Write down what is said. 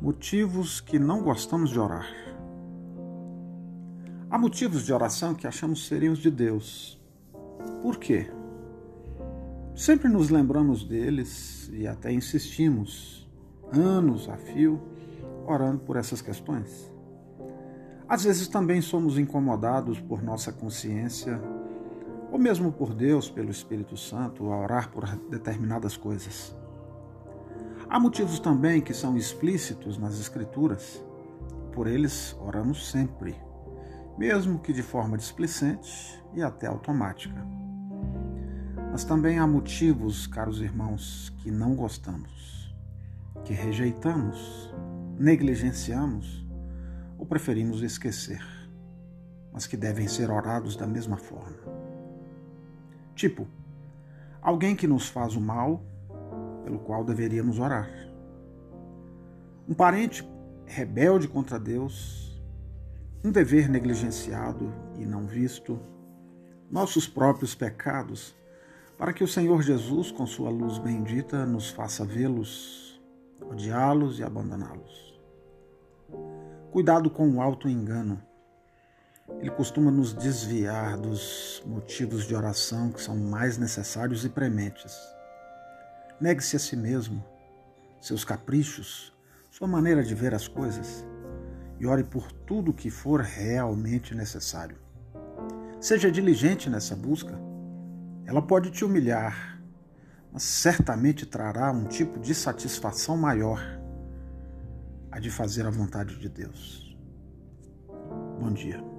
Motivos que não gostamos de orar. Há motivos de oração que achamos os de Deus. Por quê? Sempre nos lembramos deles e até insistimos, anos a fio, orando por essas questões. Às vezes também somos incomodados por nossa consciência, ou mesmo por Deus, pelo Espírito Santo, a orar por determinadas coisas. Há motivos também que são explícitos nas Escrituras. Por eles oramos sempre, mesmo que de forma displicente e até automática. Mas também há motivos, caros irmãos, que não gostamos, que rejeitamos, negligenciamos ou preferimos esquecer, mas que devem ser orados da mesma forma. Tipo, alguém que nos faz o mal pelo qual deveríamos orar. Um parente rebelde contra Deus, um dever negligenciado e não visto, nossos próprios pecados, para que o Senhor Jesus, com sua luz bendita, nos faça vê-los, odiá-los e abandoná-los. Cuidado com o auto-engano. Ele costuma nos desviar dos motivos de oração que são mais necessários e prementes. Negue-se a si mesmo, seus caprichos, sua maneira de ver as coisas e ore por tudo que for realmente necessário. Seja diligente nessa busca. Ela pode te humilhar, mas certamente trará um tipo de satisfação maior a de fazer a vontade de Deus. Bom dia.